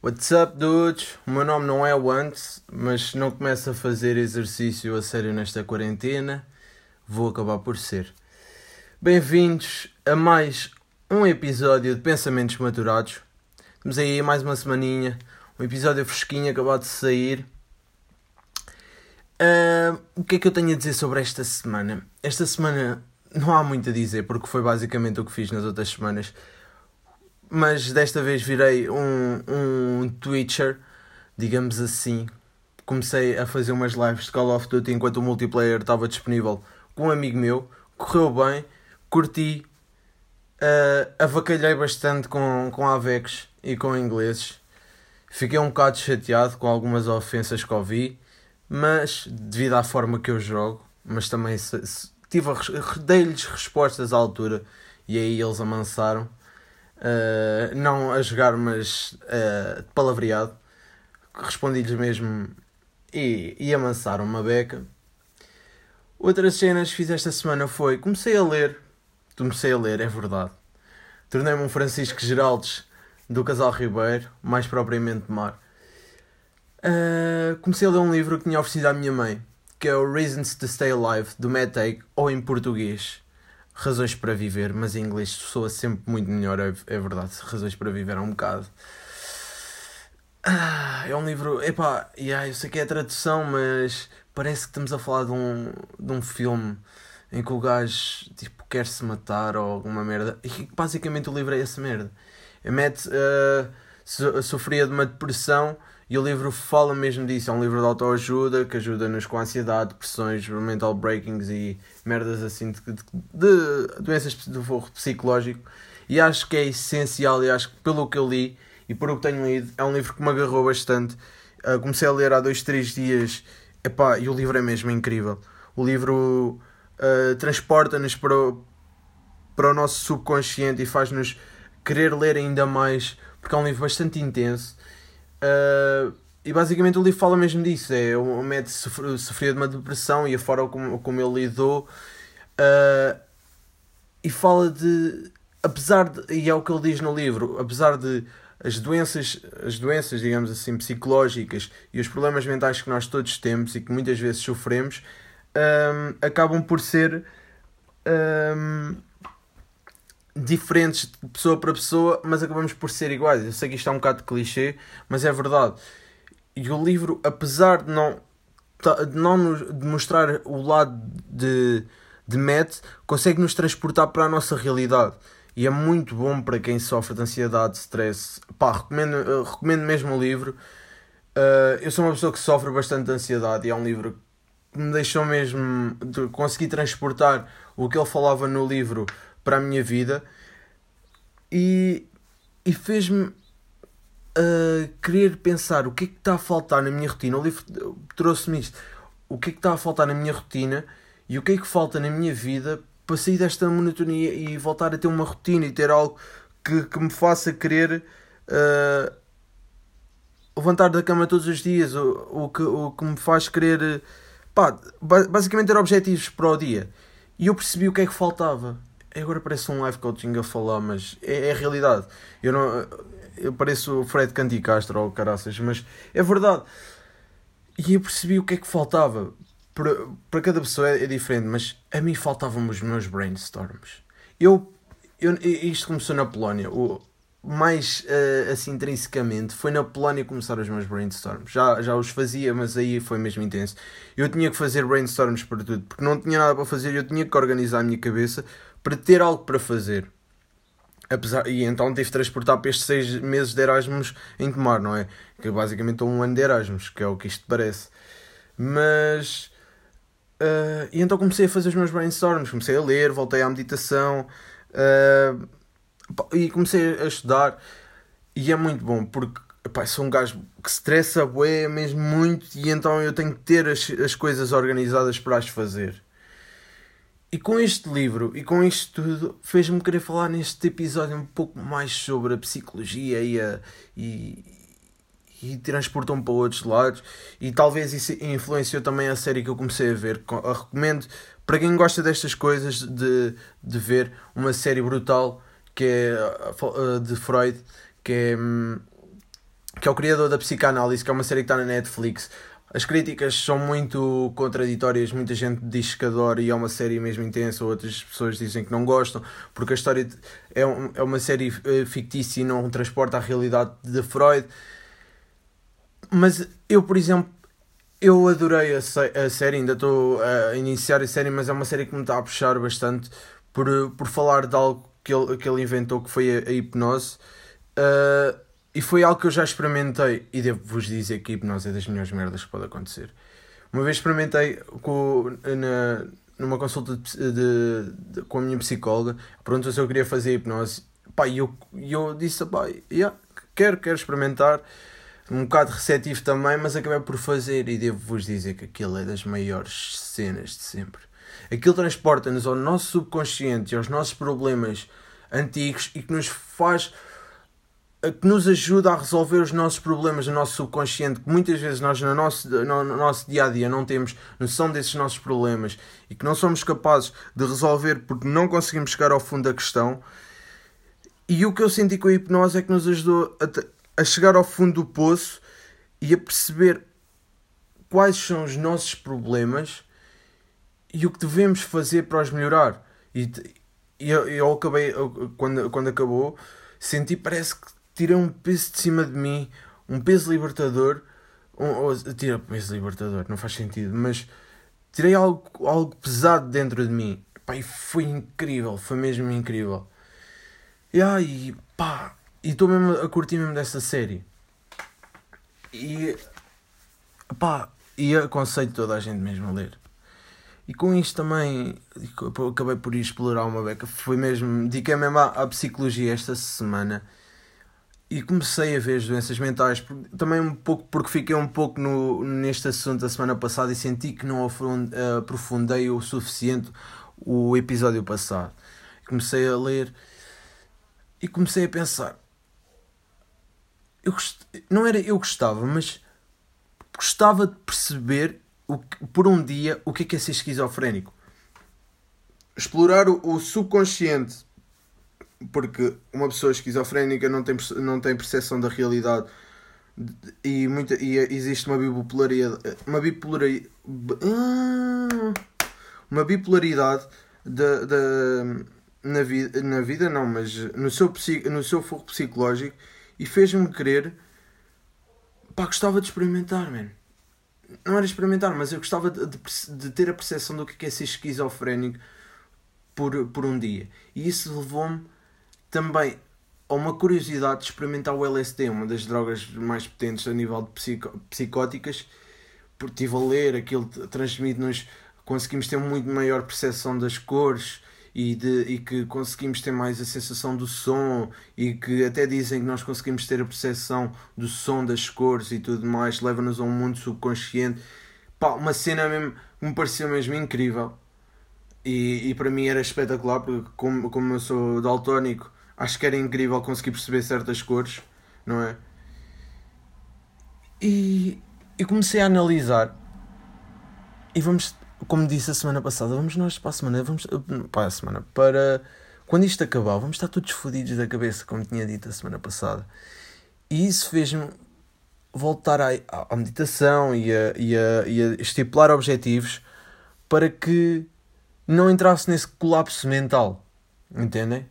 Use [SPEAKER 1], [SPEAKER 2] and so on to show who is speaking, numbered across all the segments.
[SPEAKER 1] What's up, dudes? O meu nome não é Once, mas se não começo a fazer exercício a sério nesta quarentena, vou acabar por ser. Bem-vindos a mais um episódio de Pensamentos Maturados. Temos aí mais uma semaninha, um episódio fresquinho acabado de sair. Uh, o que é que eu tenho a dizer sobre esta semana? Esta semana não há muito a dizer, porque foi basicamente o que fiz nas outras semanas mas desta vez virei um, um Twitcher, digamos assim. Comecei a fazer umas lives de Call of Duty enquanto o multiplayer estava disponível com um amigo meu. Correu bem, curti, uh, avacalhei bastante com, com Avex e com ingleses. Fiquei um bocado chateado com algumas ofensas que ouvi, mas devido à forma que eu jogo, mas também tive dei-lhes respostas à altura e aí eles amansaram uh, não a jogar, mas uh, palavreado. Respondi-lhes mesmo e, e amansaram uma beca. Outras cenas que fiz esta semana foi comecei a ler, comecei a ler, é verdade. Tornei-me um Francisco Geraldes do Casal Ribeiro, mais propriamente Mar. Uh, comecei a ler um livro que tinha oferecido à minha mãe, que é o Reasons to Stay Alive, do Matt ou em português, Razões para Viver, mas em inglês soa sempre muito melhor, é, é verdade. Razões para Viver é um bocado. Ah, é um livro. Epá, yeah, eu sei que é a tradução, mas parece que estamos a falar de um, de um filme em que o gajo tipo, quer se matar ou alguma merda. E basicamente o livro é essa merda. A Matt uh, sofria de uma depressão e o livro fala mesmo disso. É um livro de autoajuda que ajuda-nos com ansiedade, depressões, mental breakings e merdas assim de, de, de doenças de forro psicológico. E acho que é essencial. E acho que pelo que eu li e por o que tenho lido, é um livro que me agarrou bastante. Uh, comecei a ler há dois, três dias. Epá, e o livro é mesmo incrível. O livro uh, transporta-nos para para o nosso subconsciente e faz-nos querer ler ainda mais, porque é um livro bastante intenso Uh, e basicamente o livro fala mesmo disso: é o Matt sofria de uma depressão e a forma como, como ele lidou. Uh, e fala de. Apesar de. E é o que ele diz no livro: apesar de as doenças, as doenças, digamos assim, psicológicas e os problemas mentais que nós todos temos e que muitas vezes sofremos, um, ah, acabam por ser. Um, diferentes de pessoa para pessoa, mas acabamos por ser iguais. Eu sei que isto é um bocado de clichê, mas é verdade. E o livro, apesar de não, de não de mostrar o lado de, de Matt, consegue nos transportar para a nossa realidade. E é muito bom para quem sofre de ansiedade, stress. Pá, recomendo, recomendo mesmo o livro. Uh, eu sou uma pessoa que sofre bastante de ansiedade e é um livro que me deixou mesmo de conseguir transportar o que ele falava no livro para a minha vida e, e fez-me uh, querer pensar o que é que está a faltar na minha rotina. O livro trouxe-me isto. O que é que está a faltar na minha rotina e o que é que falta na minha vida para sair desta monotonia e voltar a ter uma rotina e ter algo que, que me faça querer uh, levantar da cama todos os dias, o, o, que, o que me faz querer pá, basicamente ter objetivos para o dia. E eu percebi o que é que faltava. Agora parece um live coaching a falar, mas é, é a realidade. Eu não. Eu pareço o Fred Canti Castro ou caraças, mas é verdade. E eu percebi o que é que faltava. Para, para cada pessoa é, é diferente, mas a mim faltavam os meus brainstorms. Eu, eu, isto começou na Polónia. O, mais uh, assim intrinsecamente foi na Polónia começar os meus brainstorms. Já, já os fazia, mas aí foi mesmo intenso. Eu tinha que fazer brainstorms para tudo, porque não tinha nada para fazer, eu tinha que organizar a minha cabeça para ter algo para fazer. Apesar, e então tive de transportar para estes seis meses de Erasmus em Tomar, não é? Que basicamente estou um ano de Erasmus, que é o que isto parece. Mas. Uh, e então comecei a fazer os meus brainstorms, comecei a ler, voltei à meditação uh, e comecei a estudar. E é muito bom porque epá, sou um gajo que estressa bué mesmo muito e então eu tenho que ter as, as coisas organizadas para as fazer. E com este livro e com isto tudo, fez-me querer falar neste episódio um pouco mais sobre a psicologia e, a, e, e transportou-me para outros lados. E talvez isso influenciou também a série que eu comecei a ver. Eu recomendo para quem gosta destas coisas de, de ver uma série brutal que é de Freud, que é, que é o criador da Psicanálise, que é uma série que está na Netflix. As críticas são muito contraditórias, muita gente diz que adora e é uma série mesmo intensa, outras pessoas dizem que não gostam, porque a história é, um, é uma série eh, fictícia e não transporta a realidade de Freud. Mas eu, por exemplo, eu adorei a, a série, ainda estou a iniciar a série, mas é uma série que me está a puxar bastante por, por falar de algo que ele, que ele inventou, que foi a, a hipnose. Uh, e foi algo que eu já experimentei e devo-vos dizer que a hipnose é das melhores merdas que pode acontecer. Uma vez experimentei com, na, numa consulta de, de, de, com a minha psicóloga, perguntou se eu queria fazer hipnose. Pá, e eu, eu disse, pá, yeah, quero, quero experimentar. Um bocado receptivo também, mas acabei por fazer e devo-vos dizer que aquilo é das maiores cenas de sempre. Aquilo transporta-nos ao nosso subconsciente e aos nossos problemas antigos e que nos faz que nos ajuda a resolver os nossos problemas no nosso subconsciente, que muitas vezes nós no nosso, no, no nosso dia a dia não temos noção desses nossos problemas e que não somos capazes de resolver porque não conseguimos chegar ao fundo da questão. E o que eu senti com a hipnose é que nos ajudou a, a chegar ao fundo do poço e a perceber quais são os nossos problemas e o que devemos fazer para os melhorar. E eu, eu acabei, eu, quando, quando acabou, senti parece que tirei um peso de cima de mim, um peso libertador. Um, ou, tira peso libertador, não faz sentido, mas tirei algo, algo pesado dentro de mim. Pá, foi incrível, foi mesmo incrível. E ai, pá, e estou mesmo a curtir mesmo dessa série. E pá, e aconselho toda a gente mesmo a ler. E com isto também acabei por explorar uma beca. Foi mesmo, dediquei mesmo à, à psicologia esta semana e comecei a ver as doenças mentais, também um pouco porque fiquei um pouco no, neste assunto a semana passada e senti que não aprofundei o suficiente o episódio passado. Comecei a ler e comecei a pensar. Eu gost... Não era eu gostava, mas gostava de perceber o que, por um dia o que é, que é ser esquizofrénico. Explorar o, o subconsciente porque uma pessoa esquizofrénica não tem, não tem percepção da realidade e, muita, e existe uma bipolaridade uma bipolaridade ah, uma bipolaridade da, da, na, vida, na vida não, mas no seu, no seu foco psicológico e fez-me querer pá, gostava de experimentar, man. não era experimentar, mas eu gostava de, de, de ter a percepção do que é ser esquizofrénico por, por um dia e isso levou-me também há uma curiosidade de experimentar o LSD, uma das drogas mais potentes a nível de psico, psicóticas, porque estive a ler, aquilo transmite-nos, conseguimos ter muito maior percepção das cores e, de, e que conseguimos ter mais a sensação do som e que até dizem que nós conseguimos ter a percepção do som das cores e tudo mais, leva-nos a um mundo subconsciente. Pá, uma cena mesmo me pareceu mesmo incrível. E, e para mim era espetacular, porque como, como eu sou daltónico, acho que era incrível conseguir perceber certas cores, não é? E, e comecei a analisar. E vamos, como disse a semana passada, vamos nós para a semana, vamos para a semana, para quando isto acabar, vamos estar todos fodidos da cabeça, como tinha dito a semana passada. E isso fez-me voltar à, à meditação e a, e, a, e a estipular objetivos para que não entrasse nesse colapso mental. Entendem?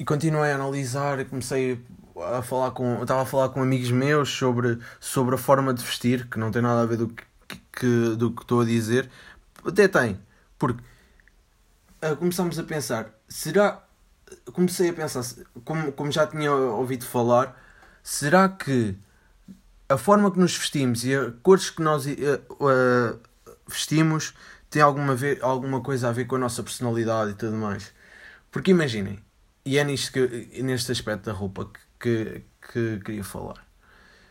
[SPEAKER 1] E continuei a analisar, comecei a falar com, estava a falar com amigos meus sobre, sobre a forma de vestir, que não tem nada a ver do que, que do que estou a dizer. Até tem, porque uh, começamos a pensar, será comecei a pensar, como, como já tinha ouvido falar, será que a forma que nos vestimos e as cores que nós uh, uh, vestimos tem alguma, ver, alguma coisa a ver com a nossa personalidade e tudo mais? Porque imaginem, e é nisto que, neste aspecto da roupa que, que, que queria falar.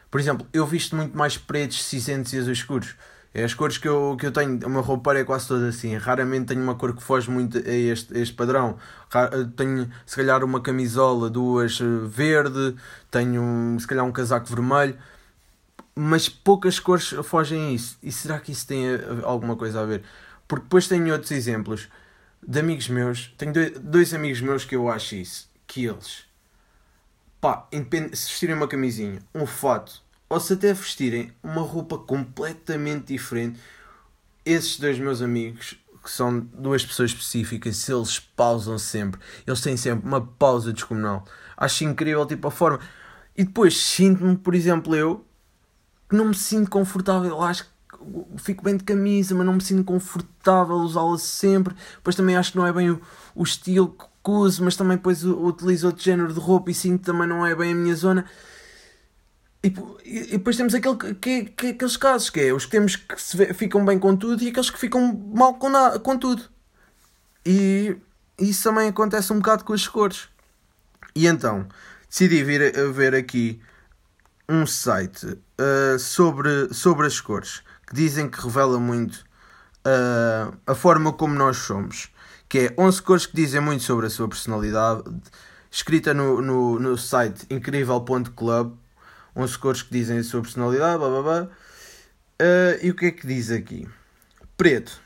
[SPEAKER 1] Por exemplo, eu visto muito mais pretos, cinzentos e azuis escuros. É as cores que eu, que eu tenho, uma roupa é quase toda assim. Raramente tenho uma cor que foge muito a este, a este padrão. Tenho, se calhar, uma camisola, duas eh, verde, tenho, se calhar, um casaco vermelho. Mas poucas cores fogem a isso. E será que isso tem alguma coisa a ver? Porque depois tenho outros exemplos de amigos meus, tenho dois, amigos meus que eu acho isso, que eles pá, se vestirem uma camisinha, um fato, ou se até vestirem uma roupa completamente diferente, esses dois meus amigos, que são duas pessoas específicas, se eles pausam sempre, eles têm sempre uma pausa descomunal. Acho incrível, tipo, a forma. E depois sinto-me, por exemplo, eu, que não me sinto confortável. Acho que fico bem de camisa, mas não me sinto confortável usá-la sempre. Depois também acho que não é bem o, o estilo que uso, mas também depois utilizo outro género de roupa e sinto também não é bem a minha zona. E, e, depois temos aquele, que, que, aqueles casos, que é os que temos que se, ficam bem com tudo e aqueles que ficam mal com, na, com tudo. E isso também acontece um bocado com as cores. E então, decidi vir a ver aqui um site uh, sobre, sobre as cores que dizem que revela muito uh, a forma como nós somos. Que é 11 cores que dizem muito sobre a sua personalidade, escrita no, no, no site incrível.club 11 cores que dizem a sua personalidade, blá blá blá. Uh, e o que é que diz aqui? Preto.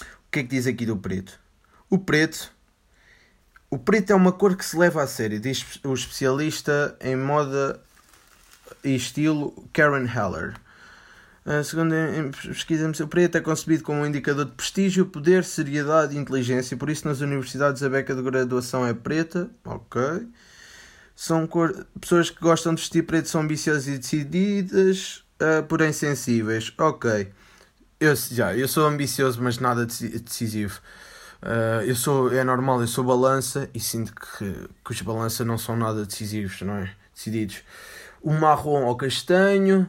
[SPEAKER 1] O que é que diz aqui do preto? O preto. O preto é uma cor que se leva a sério, diz o especialista em moda e estilo Karen Heller. Uh, segundo em pesquisa, o preto é concebido como um indicador de prestígio, poder, seriedade e inteligência. Por isso, nas universidades, a beca de graduação é preta. Ok são cor... pessoas que gostam de vestir preto, são ambiciosas e decididas, uh, porém sensíveis. Ok, eu, já, eu sou ambicioso, mas nada decisivo. Uh, eu sou, é normal, eu sou balança e sinto que, que os balança não são nada decisivos, não é? Decididos. O marrom ao castanho,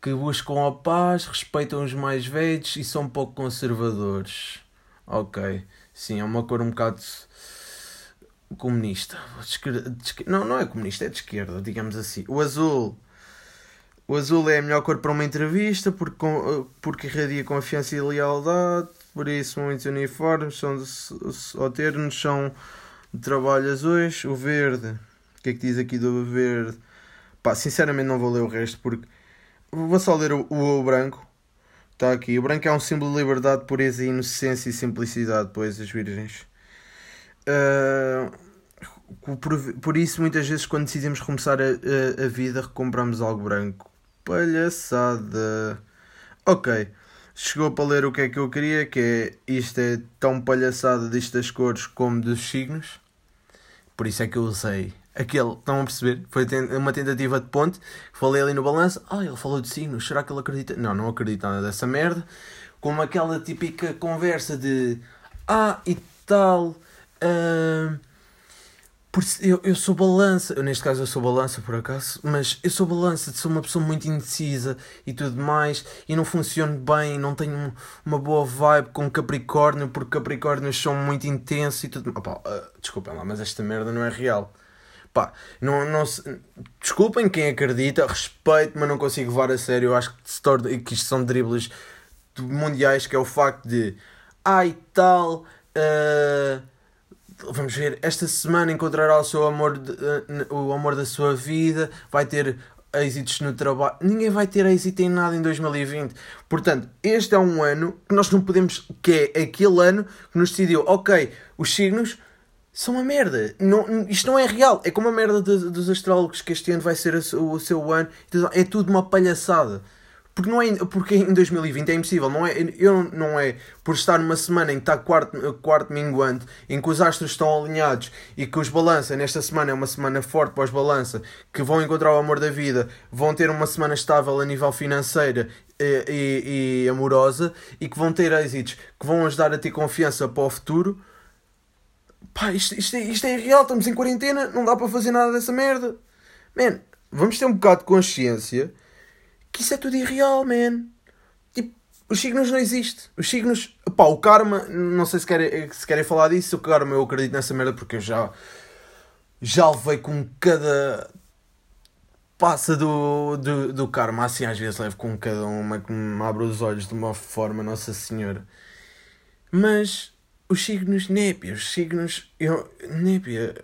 [SPEAKER 1] que buscam a paz, respeitam os mais velhos e são pouco conservadores. Ok, sim, é uma cor um bocado comunista. esquerda, esquerda, não, não é comunista, é de esquerda, digamos assim. O azul. O azul é a melhor cor para uma entrevista porque, porque irradia confiança e lealdade. Por isso, muitos uniformes são ou ternos são de trabalho azuis. O verde, o que é que diz aqui do verde? Pá, sinceramente, não vou ler o resto porque vou só ler o, o, o branco. Está aqui. O branco é um símbolo de liberdade, pureza, inocência e simplicidade, pois as virgens. Uh, por, por isso, muitas vezes, quando decidimos começar a, a, a vida, recompramos algo branco. Palhaçada. Ok. Chegou para ler o que é que eu queria, que é isto é tão palhaçada disto das cores como dos signos. Por isso é que eu usei aquele, estão a perceber? Foi uma tentativa de ponte. Falei ali no balanço, ah, ele falou de signos, será que ele acredita? Não, não acredito nada dessa merda. Como aquela típica conversa de ah, e tal Uh, eu, eu sou balança, eu, neste caso eu sou balança por acaso, mas eu sou balança, sou uma pessoa muito indecisa e tudo mais, e não funciono bem, não tenho uma boa vibe com Capricórnio, porque Capricórnios são muito intensos e tudo. Opa, uh, desculpem lá, mas esta merda não é real. Pá, não, não se... Desculpem quem acredita, respeito, mas não consigo levar a sério. Eu acho que, se torna, que isto são dribles mundiais, que é o facto de. Ai, tal. Uh vamos ver, esta semana encontrará o seu amor, de, uh, o amor da sua vida, vai ter êxitos no trabalho. Ninguém vai ter êxito em nada em 2020. Portanto, este é um ano que nós não podemos, que é aquele ano que nos decidiu, ok, os signos são uma merda. Não, isto não é real. É como a merda dos astrólogos que este ano vai ser o, o seu ano. É tudo uma palhaçada. Porque, não é, porque em 2020 é impossível, não é, eu não é por estar numa semana em que está quarto, quarto minguante, em que os astros estão alinhados e que os balança, nesta semana é uma semana forte para os balança, que vão encontrar o amor da vida, vão ter uma semana estável a nível financeiro e, e, e amorosa e que vão ter êxitos que vão ajudar a ter confiança para o futuro. Pá, isto, isto, é, isto é real, estamos em quarentena, não dá para fazer nada dessa merda. Man, vamos ter um bocado de consciência que isso é tudo irreal, man. Tipo, os signos não existem. Os signos. Pá, o karma, não sei se querem, se querem falar disso. O karma, eu acredito nessa merda porque eu já. Já levei com cada. Passa do, do, do karma, assim às vezes levo com cada uma que me abre os olhos de uma forma, Nossa Senhora. Mas os signos népia, os signos. Népia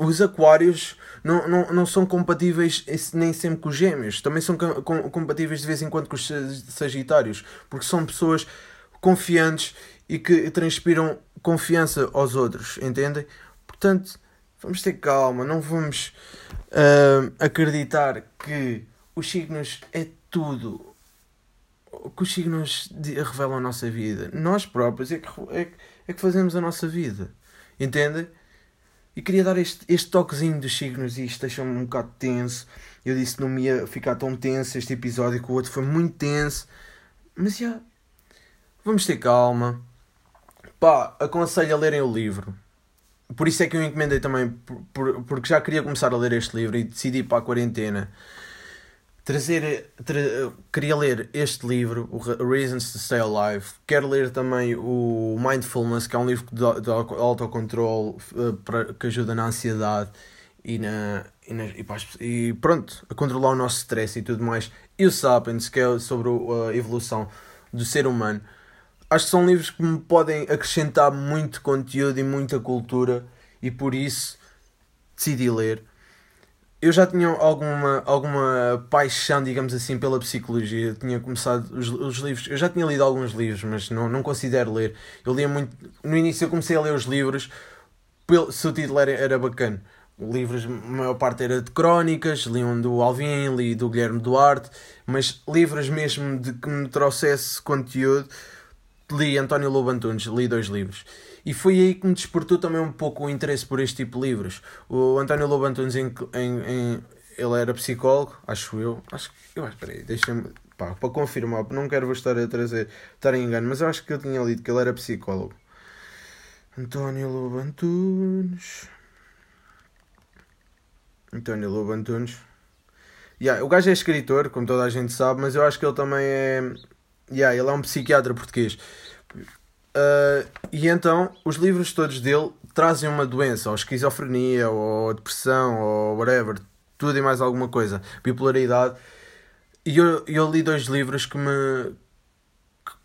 [SPEAKER 1] os aquários não, não, não são compatíveis nem sempre com os gêmeos, também são compatíveis de vez em quando com os sagitários, porque são pessoas confiantes e que transpiram confiança aos outros, entendem? Portanto, vamos ter calma, não vamos uh, acreditar que os signos é tudo. Que os signos revelam a nossa vida. Nós próprios é que, é, é que fazemos a nossa vida. Entendem? E queria dar este, este toquezinho dos signos e isto deixou-me um bocado tenso. Eu disse que não ia ficar tão tenso este episódio, que o outro foi muito tenso. Mas já. Vamos ter calma. Pá, aconselho a lerem o livro. Por isso é que eu encomendei também, por, por, porque já queria começar a ler este livro e decidi para a quarentena trazer. Tra, queria ler este livro, o Reasons to Stay Alive. Quero ler também o Mindfulness, que é um livro de, de autocontrole para, que ajuda na ansiedade e, na, e, na, e, e, pronto, a controlar o nosso stress e tudo mais. E o Sapiens, que é sobre a evolução do ser humano. Acho que são livros que me podem acrescentar muito conteúdo e muita cultura e por isso decidi ler. Eu já tinha alguma, alguma paixão, digamos assim, pela psicologia. Eu tinha começado os, os livros. Eu já tinha lido alguns livros, mas não, não considero ler. Eu lia muito. No início eu comecei a ler os livros pelo, se o título era, era bacana livros, a maior parte era de crónicas, li um do Alvin, li do Guilherme Duarte, mas livros mesmo de que me trouxesse conteúdo, li António Lobo Antunes, li dois livros. E foi aí que me despertou também um pouco o interesse por este tipo de livros. O António Lobo Antunes, em, em, em ele era psicólogo, acho eu. Acho que. Eu acho, peraí, deixa-me. para confirmar, não quero vos estar a trazer, estar em engano, mas eu acho que eu tinha lido que ele era psicólogo. António Lobo Antunes. António Lobo Antunes. Yeah, o gajo é escritor, como toda a gente sabe, mas eu acho que ele também é. Yeah, ele é um psiquiatra português. Uh, e então, os livros todos dele trazem uma doença, ou esquizofrenia, ou depressão, ou whatever, tudo e mais alguma coisa, bipolaridade. E eu, eu li dois livros que me.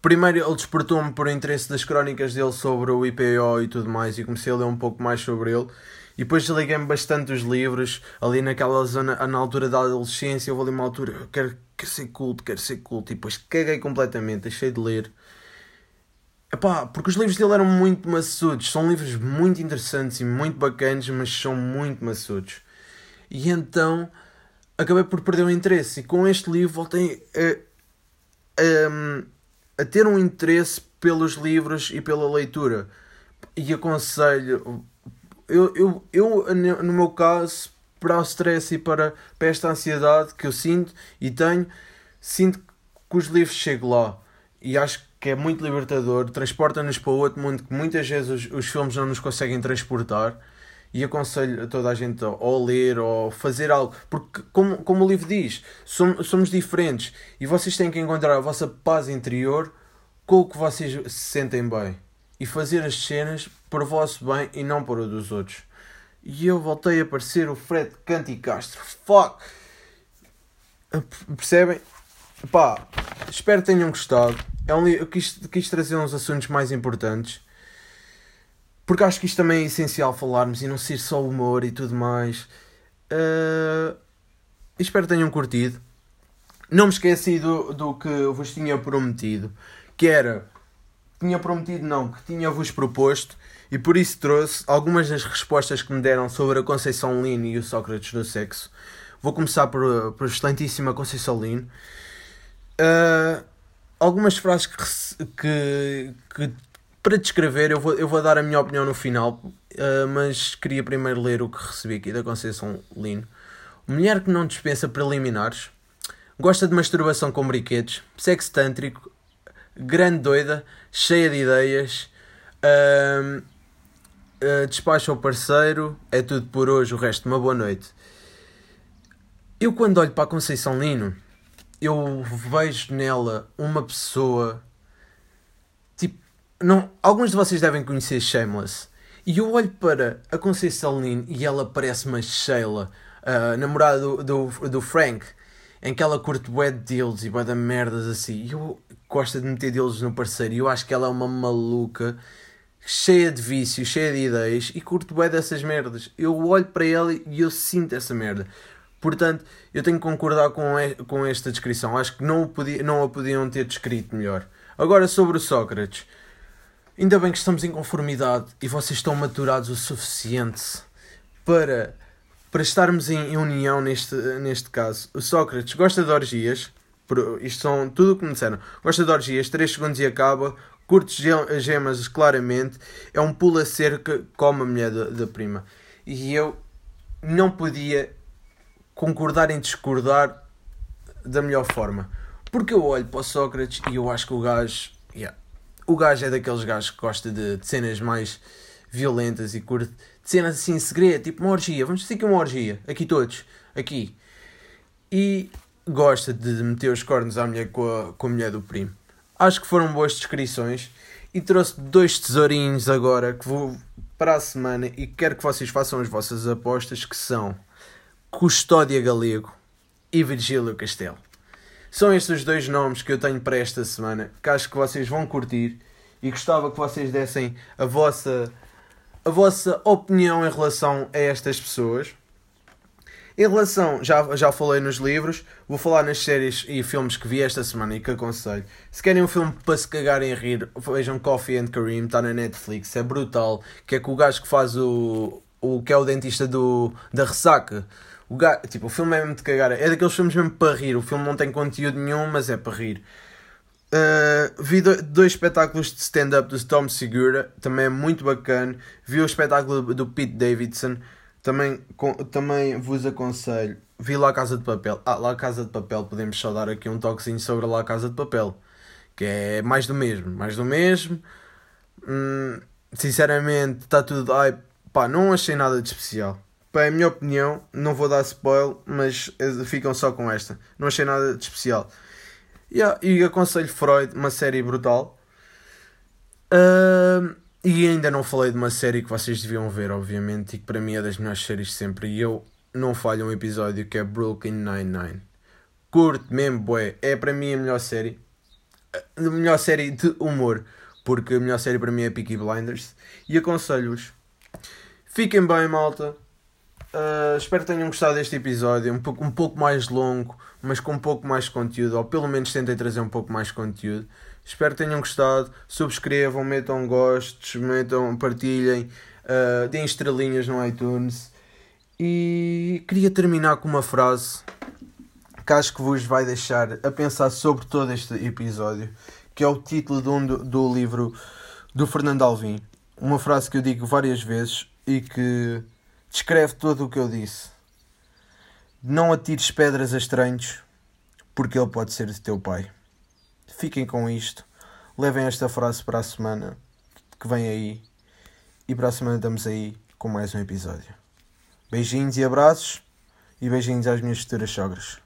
[SPEAKER 1] primeiro, ele despertou-me por interesse das crónicas dele sobre o IPO e tudo mais, e comecei a ler um pouco mais sobre ele. E depois desliguei-me bastante dos livros, ali naquela zona, na altura da adolescência, eu vou ali uma altura, quero, quero ser culto, quero ser culto, e depois caguei completamente, deixei de ler. Epá, porque os livros dele eram muito maçudos, são livros muito interessantes e muito bacanas, mas são muito maçudos. E então acabei por perder o interesse, e com este livro voltei a, a, a ter um interesse pelos livros e pela leitura. E aconselho eu, eu, eu, no meu caso, para o stress e para, para esta ansiedade que eu sinto e tenho, sinto que os livros chegam lá. E acho que é muito libertador, transporta-nos para outro mundo que muitas vezes os, os filmes não nos conseguem transportar. E aconselho a toda a gente a ou ler ou fazer algo, porque, como, como o livro diz, somos, somos diferentes e vocês têm que encontrar a vossa paz interior com o que vocês se sentem bem e fazer as cenas para o vosso bem e não para o dos outros. E eu voltei a parecer o Fred Canti Castro. Fuck! Percebem? Pá, espero que tenham gostado. É um eu quis, quis trazer uns assuntos mais importantes. Porque acho que isto também é essencial falarmos e não ser só humor e tudo mais. Uh, espero que tenham curtido. Não me esqueci do, do que eu vos tinha prometido. Que era tinha prometido não, que tinha-vos proposto e por isso trouxe algumas das respostas que me deram sobre a Conceição Lino e o Sócrates do sexo. Vou começar por, por a excelentíssima Conceição Lino. Uh, algumas frases que, que, que, para descrever eu vou, eu vou dar a minha opinião no final, uh, mas queria primeiro ler o que recebi aqui da Conceição Lino. Mulher que não dispensa preliminares, gosta de masturbação com brinquedos, sexo tântrico, grande doida, cheia de ideias. Uh, uh, despacha o parceiro, é tudo por hoje, o resto, uma boa noite. Eu, quando olho para a Conceição Lino, eu vejo nela uma pessoa. Tipo, não, alguns de vocês devem conhecer Shameless. E eu olho para a Conceição Lino e ela parece uma Sheila, namorada do, do, do Frank em que ela curte bué de deles e bué de merdas assim. E eu gosto de meter deles no parceiro. E eu acho que ela é uma maluca, cheia de vícios, cheia de ideias e curto bué dessas merdas. Eu olho para ela e eu sinto essa merda. Portanto, eu tenho que concordar com, com esta descrição. Acho que não, podia, não a podiam ter descrito melhor. Agora sobre o Sócrates. Ainda bem que estamos em conformidade e vocês estão maturados o suficiente para, para estarmos em, união neste, neste caso. O Sócrates gosta de orgias, isto são tudo o que me disseram. Gosta de orgias, 3 segundos e acaba. Curte gemas claramente. É um pula cerca como a mulher da prima. E eu não podia concordar em discordar da melhor forma. Porque eu olho para o Sócrates e eu acho que o gajo. Yeah, o gajo é daqueles gajos que gosta de, de cenas mais violentas e curte de cenas assim, segredo, tipo uma orgia. Vamos dizer que é uma orgia. Aqui todos. Aqui. E gosta de meter os cornos à mulher com a, com a mulher do primo. Acho que foram boas descrições. E trouxe dois tesourinhos agora que vou para a semana e quero que vocês façam as vossas apostas que são Custódia Galego e Virgílio Castelo. São estes os dois nomes que eu tenho para esta semana, que acho que vocês vão curtir e gostava que vocês dessem a vossa, a vossa opinião em relação a estas pessoas. Em relação, já, já falei nos livros, vou falar nas séries e filmes que vi esta semana e que aconselho. Se querem um filme para se cagarem a rir, vejam Coffee and Kareem, está na Netflix, é brutal. Que é com o gajo que faz o, o que é o dentista do, da ressaca. O, gajo, tipo, o filme é mesmo de cagar. É daqueles filmes mesmo para rir. O filme não tem conteúdo nenhum, mas é para rir. Uh, vi dois espetáculos de stand-up do Tom Segura, também é muito bacana. Vi o espetáculo do Pete Davidson, também, com, também vos aconselho. Vi lá a Casa de Papel. Ah, lá a Casa de Papel, podemos só dar aqui um toquezinho sobre lá a Casa de Papel, que é mais do mesmo. Mais do mesmo. Hum, sinceramente, está tudo. Ai, pá, não achei nada de especial. Pá, é a minha opinião, não vou dar spoiler, mas ficam só com esta. Não achei nada de especial. Yeah, e aconselho Freud, uma série brutal. Uh, e ainda não falei de uma série que vocês deviam ver, obviamente, e que para mim é das melhores séries sempre. E eu não falho um episódio que é Brooklyn Nine-Nine. Curto mesmo, boé. É para mim a melhor série. A melhor série de humor. Porque a melhor série para mim é Peaky Blinders. E aconselho-vos. Fiquem bem, malta. Uh, espero que tenham gostado deste episódio, um pouco, um pouco mais longo, mas com um pouco mais conteúdo, ou pelo menos tentei trazer um pouco mais conteúdo. Espero que tenham gostado. Subscrevam, metam gostos, metam, partilhem, uh, deem estrelinhas no iTunes. E queria terminar com uma frase que acho que vos vai deixar a pensar sobre todo este episódio, que é o título de um, do, do livro do Fernando Alvim. Uma frase que eu digo várias vezes e que descreve tudo o que eu disse. Não atires pedras a estranhos, porque ele pode ser de teu pai. Fiquem com isto. Levem esta frase para a semana que vem aí. E para a semana estamos aí com mais um episódio. Beijinhos e abraços. E beijinhos às minhas futuras sogras.